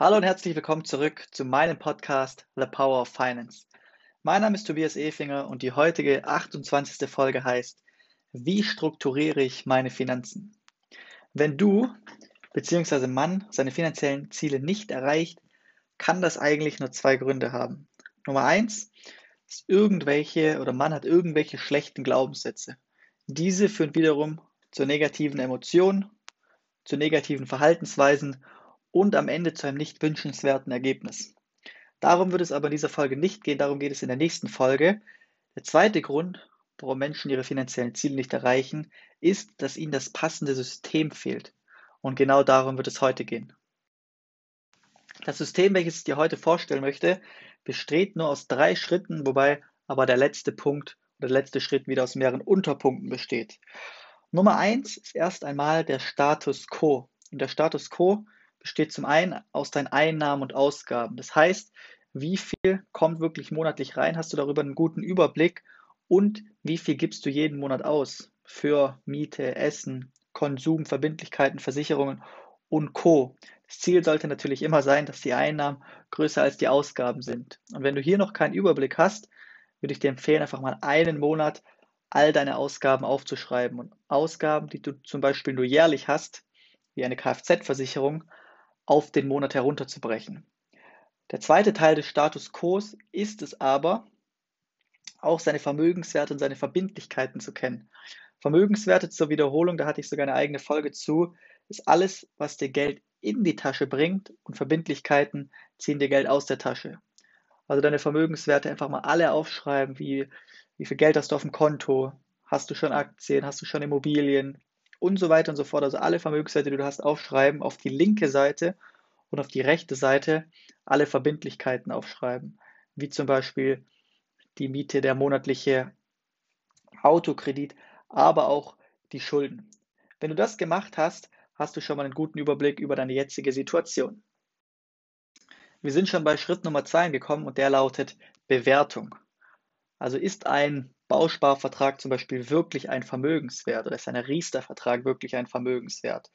Hallo und herzlich willkommen zurück zu meinem Podcast The Power of Finance. Mein Name ist Tobias Efinger und die heutige 28. Folge heißt Wie strukturiere ich meine Finanzen? Wenn du bzw. Mann seine finanziellen Ziele nicht erreicht, kann das eigentlich nur zwei Gründe haben. Nummer eins ist irgendwelche oder man hat irgendwelche schlechten Glaubenssätze. Diese führen wiederum zu negativen Emotionen, zu negativen Verhaltensweisen und am Ende zu einem nicht wünschenswerten Ergebnis. Darum wird es aber in dieser Folge nicht gehen, darum geht es in der nächsten Folge. Der zweite Grund, warum Menschen ihre finanziellen Ziele nicht erreichen, ist, dass ihnen das passende System fehlt. Und genau darum wird es heute gehen. Das System, welches ich dir heute vorstellen möchte, besteht nur aus drei Schritten, wobei aber der letzte Punkt oder der letzte Schritt wieder aus mehreren Unterpunkten besteht. Nummer eins ist erst einmal der Status quo. Und der Status quo besteht zum einen aus deinen Einnahmen und Ausgaben. Das heißt, wie viel kommt wirklich monatlich rein? Hast du darüber einen guten Überblick? Und wie viel gibst du jeden Monat aus für Miete, Essen, Konsum, Verbindlichkeiten, Versicherungen und Co. Das Ziel sollte natürlich immer sein, dass die Einnahmen größer als die Ausgaben sind. Und wenn du hier noch keinen Überblick hast, würde ich dir empfehlen, einfach mal einen Monat all deine Ausgaben aufzuschreiben. Und Ausgaben, die du zum Beispiel nur jährlich hast, wie eine Kfz-Versicherung, auf den Monat herunterzubrechen. Der zweite Teil des Status Quo ist es aber, auch seine Vermögenswerte und seine Verbindlichkeiten zu kennen. Vermögenswerte zur Wiederholung, da hatte ich sogar eine eigene Folge zu, ist alles, was dir Geld in die Tasche bringt und Verbindlichkeiten ziehen dir Geld aus der Tasche. Also deine Vermögenswerte einfach mal alle aufschreiben, wie, wie viel Geld hast du auf dem Konto, hast du schon Aktien, hast du schon Immobilien, und so weiter und so fort. Also alle Vermögenswerte, die du hast, aufschreiben, auf die linke Seite und auf die rechte Seite alle Verbindlichkeiten aufschreiben, wie zum Beispiel die Miete, der monatliche Autokredit, aber auch die Schulden. Wenn du das gemacht hast, hast du schon mal einen guten Überblick über deine jetzige Situation. Wir sind schon bei Schritt Nummer zwei angekommen und der lautet Bewertung. Also ist ein Bausparvertrag zum Beispiel wirklich ein Vermögenswert oder ist ein Riester-Vertrag wirklich ein Vermögenswert?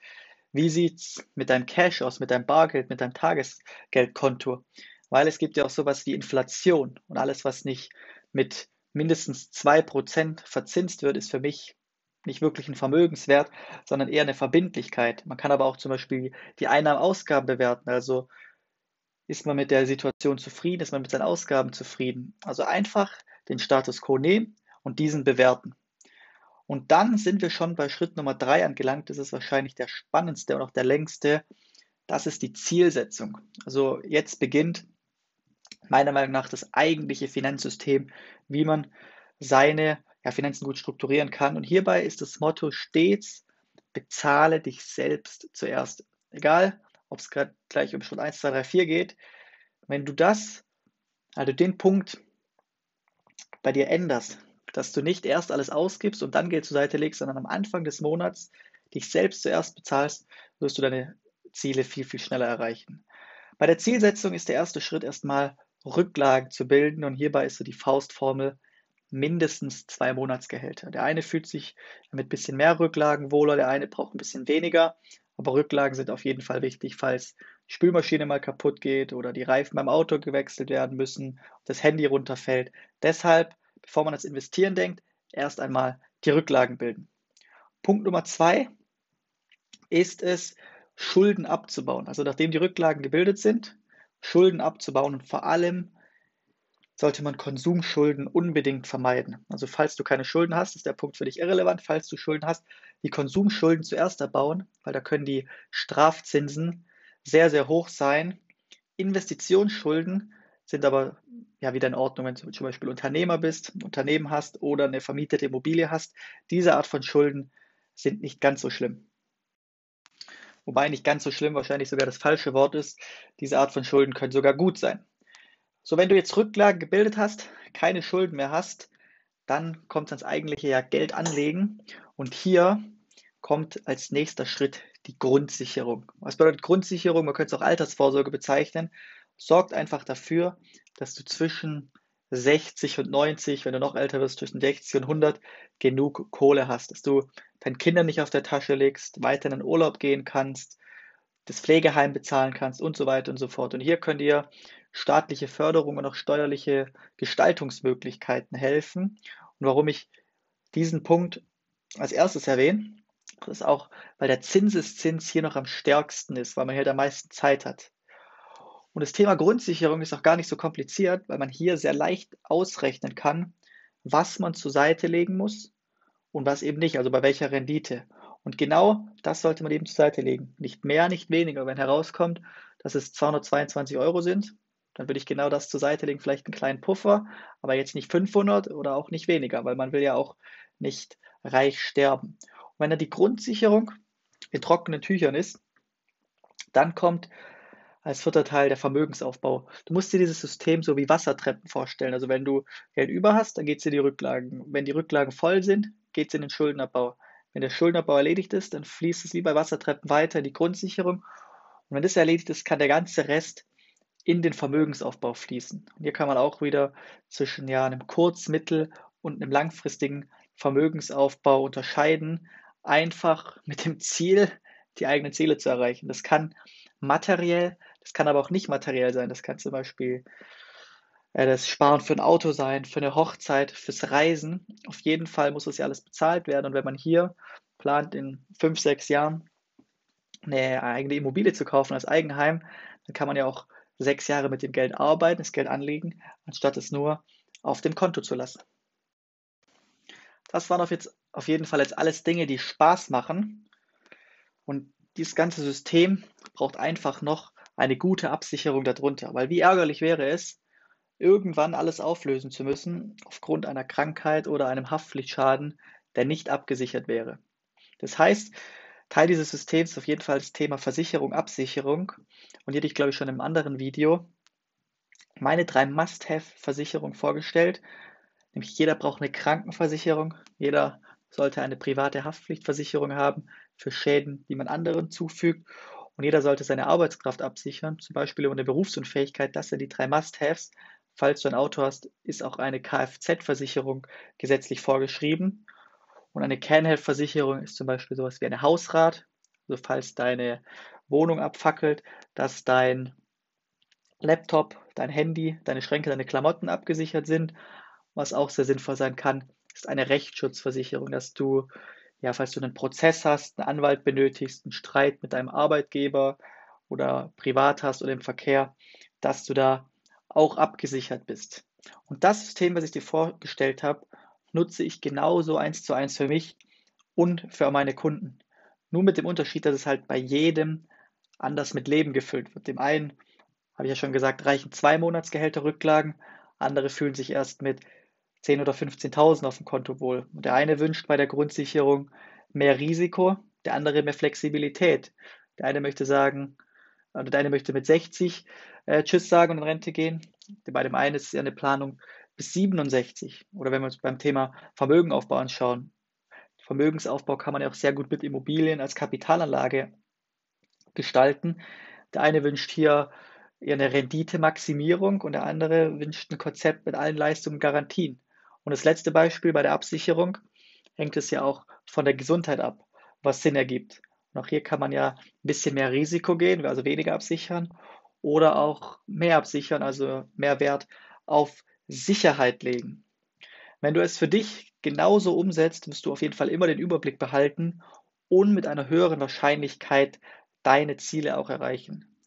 Wie sieht es mit deinem Cash aus, mit deinem Bargeld, mit deinem Tagesgeldkonto? Weil es gibt ja auch sowas wie Inflation und alles, was nicht mit mindestens 2% verzinst wird, ist für mich nicht wirklich ein Vermögenswert, sondern eher eine Verbindlichkeit. Man kann aber auch zum Beispiel die Einnahmen-Ausgaben bewerten. Also ist man mit der Situation zufrieden, ist man mit seinen Ausgaben zufrieden. Also einfach den Status quo nehmen und diesen bewerten. Und dann sind wir schon bei Schritt Nummer drei angelangt. Das ist wahrscheinlich der spannendste und auch der längste. Das ist die Zielsetzung. Also jetzt beginnt meiner Meinung nach das eigentliche Finanzsystem, wie man seine ja, Finanzen gut strukturieren kann. Und hierbei ist das Motto stets, bezahle dich selbst zuerst. Egal, ob es gerade gleich um Schritt 1, 2, 3, 4 geht. Wenn du das, also den Punkt bei dir änderst, dass du nicht erst alles ausgibst und dann Geld zur Seite legst, sondern am Anfang des Monats dich selbst zuerst bezahlst, wirst du deine Ziele viel, viel schneller erreichen. Bei der Zielsetzung ist der erste Schritt erstmal Rücklagen zu bilden und hierbei ist so die Faustformel mindestens zwei Monatsgehälter. Der eine fühlt sich mit ein bisschen mehr Rücklagen wohler, der eine braucht ein bisschen weniger, aber Rücklagen sind auf jeden Fall wichtig, falls die Spülmaschine mal kaputt geht oder die Reifen beim Auto gewechselt werden müssen, das Handy runterfällt. Deshalb bevor man ans Investieren denkt, erst einmal die Rücklagen bilden. Punkt Nummer zwei ist es, Schulden abzubauen. Also nachdem die Rücklagen gebildet sind, Schulden abzubauen und vor allem sollte man Konsumschulden unbedingt vermeiden. Also falls du keine Schulden hast, ist der Punkt für dich irrelevant. Falls du Schulden hast, die Konsumschulden zuerst erbauen, weil da können die Strafzinsen sehr, sehr hoch sein. Investitionsschulden sind aber ja wieder in Ordnung, wenn du zum Beispiel Unternehmer bist, ein Unternehmen hast oder eine vermietete Immobilie hast. Diese Art von Schulden sind nicht ganz so schlimm. Wobei nicht ganz so schlimm wahrscheinlich sogar das falsche Wort ist. Diese Art von Schulden können sogar gut sein. So, wenn du jetzt Rücklagen gebildet hast, keine Schulden mehr hast, dann kommt es ans eigentliche ja Geld anlegen. Und hier kommt als nächster Schritt die Grundsicherung. Was bedeutet Grundsicherung? Man könnte es auch Altersvorsorge bezeichnen sorgt einfach dafür, dass du zwischen 60 und 90, wenn du noch älter wirst, zwischen 60 und 100 genug Kohle hast, dass du deinen Kindern nicht auf der Tasche legst, weiter in den Urlaub gehen kannst, das Pflegeheim bezahlen kannst und so weiter und so fort. Und hier können dir staatliche Förderung und auch steuerliche Gestaltungsmöglichkeiten helfen. Und warum ich diesen Punkt als erstes erwähne, ist auch, weil der Zinseszins hier noch am stärksten ist, weil man hier am meisten Zeit hat. Und das Thema Grundsicherung ist auch gar nicht so kompliziert, weil man hier sehr leicht ausrechnen kann, was man zur Seite legen muss und was eben nicht, also bei welcher Rendite. Und genau das sollte man eben zur Seite legen. Nicht mehr, nicht weniger. Wenn herauskommt, dass es 222 Euro sind, dann würde ich genau das zur Seite legen, vielleicht einen kleinen Puffer, aber jetzt nicht 500 oder auch nicht weniger, weil man will ja auch nicht reich sterben. Und wenn dann die Grundsicherung in trockenen Tüchern ist, dann kommt als vierter Teil der Vermögensaufbau. Du musst dir dieses System so wie Wassertreppen vorstellen. Also wenn du Geld über hast, dann geht es in die Rücklagen. Wenn die Rücklagen voll sind, geht es in den Schuldenabbau. Wenn der Schuldenabbau erledigt ist, dann fließt es wie bei Wassertreppen weiter in die Grundsicherung. Und wenn das erledigt ist, kann der ganze Rest in den Vermögensaufbau fließen. Und hier kann man auch wieder zwischen ja, einem kurz-, mittel- und einem langfristigen Vermögensaufbau unterscheiden, einfach mit dem Ziel, die eigenen Ziele zu erreichen. Das kann materiell, das kann aber auch nicht materiell sein. Das kann zum Beispiel äh, das Sparen für ein Auto sein, für eine Hochzeit, fürs Reisen. Auf jeden Fall muss das ja alles bezahlt werden. Und wenn man hier plant, in fünf, sechs Jahren eine eigene Immobilie zu kaufen als Eigenheim, dann kann man ja auch sechs Jahre mit dem Geld arbeiten, das Geld anlegen, anstatt es nur auf dem Konto zu lassen. Das waren auf, jetzt, auf jeden Fall jetzt alles Dinge, die Spaß machen. Und dieses ganze System braucht einfach noch eine gute Absicherung darunter. Weil wie ärgerlich wäre es, irgendwann alles auflösen zu müssen aufgrund einer Krankheit oder einem Haftpflichtschaden, der nicht abgesichert wäre. Das heißt, Teil dieses Systems ist auf jeden Fall das Thema Versicherung, Absicherung. Und hier hatte ich, glaube ich, schon im anderen Video meine drei Must-Have-Versicherungen vorgestellt. Nämlich jeder braucht eine Krankenversicherung, jeder sollte eine private Haftpflichtversicherung haben für Schäden, die man anderen zufügt. Und jeder sollte seine Arbeitskraft absichern, zum Beispiel über eine Berufsunfähigkeit. Das sind die drei Must-Haves. Falls du ein Auto hast, ist auch eine Kfz-Versicherung gesetzlich vorgeschrieben. Und eine Can-Health-Versicherung ist zum Beispiel sowas wie eine Hausrat. Also falls deine Wohnung abfackelt, dass dein Laptop, dein Handy, deine Schränke, deine Klamotten abgesichert sind. Was auch sehr sinnvoll sein kann, ist eine Rechtsschutzversicherung, dass du, ja, falls du einen Prozess hast, einen Anwalt benötigst, einen Streit mit deinem Arbeitgeber oder privat hast oder im Verkehr, dass du da auch abgesichert bist. Und das System, was ich dir vorgestellt habe, nutze ich genauso eins zu eins für mich und für meine Kunden. Nur mit dem Unterschied, dass es halt bei jedem anders mit Leben gefüllt wird. Dem einen, habe ich ja schon gesagt, reichen zwei Monatsgehälter Rücklagen, andere fühlen sich erst mit 10.000 oder 15.000 auf dem Konto wohl. Und der eine wünscht bei der Grundsicherung mehr Risiko, der andere mehr Flexibilität. Der eine möchte sagen, oder der eine möchte mit 60 äh, Tschüss sagen und in Rente gehen. Bei dem einen ist es ja eine Planung bis 67. Oder wenn wir uns beim Thema Vermögenaufbau anschauen. Vermögensaufbau kann man ja auch sehr gut mit Immobilien als Kapitalanlage gestalten. Der eine wünscht hier eher eine Renditemaximierung und der andere wünscht ein Konzept mit allen Leistungen und Garantien. Und das letzte Beispiel bei der Absicherung hängt es ja auch von der Gesundheit ab, was Sinn ergibt. Und auch hier kann man ja ein bisschen mehr Risiko gehen, also weniger absichern oder auch mehr absichern, also mehr Wert auf Sicherheit legen. Wenn du es für dich genauso umsetzt, wirst du auf jeden Fall immer den Überblick behalten und mit einer höheren Wahrscheinlichkeit deine Ziele auch erreichen.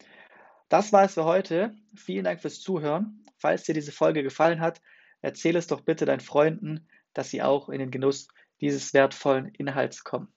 Das war es für heute. Vielen Dank fürs Zuhören. Falls dir diese Folge gefallen hat, Erzähle es doch bitte deinen Freunden, dass sie auch in den Genuss dieses wertvollen Inhalts kommen.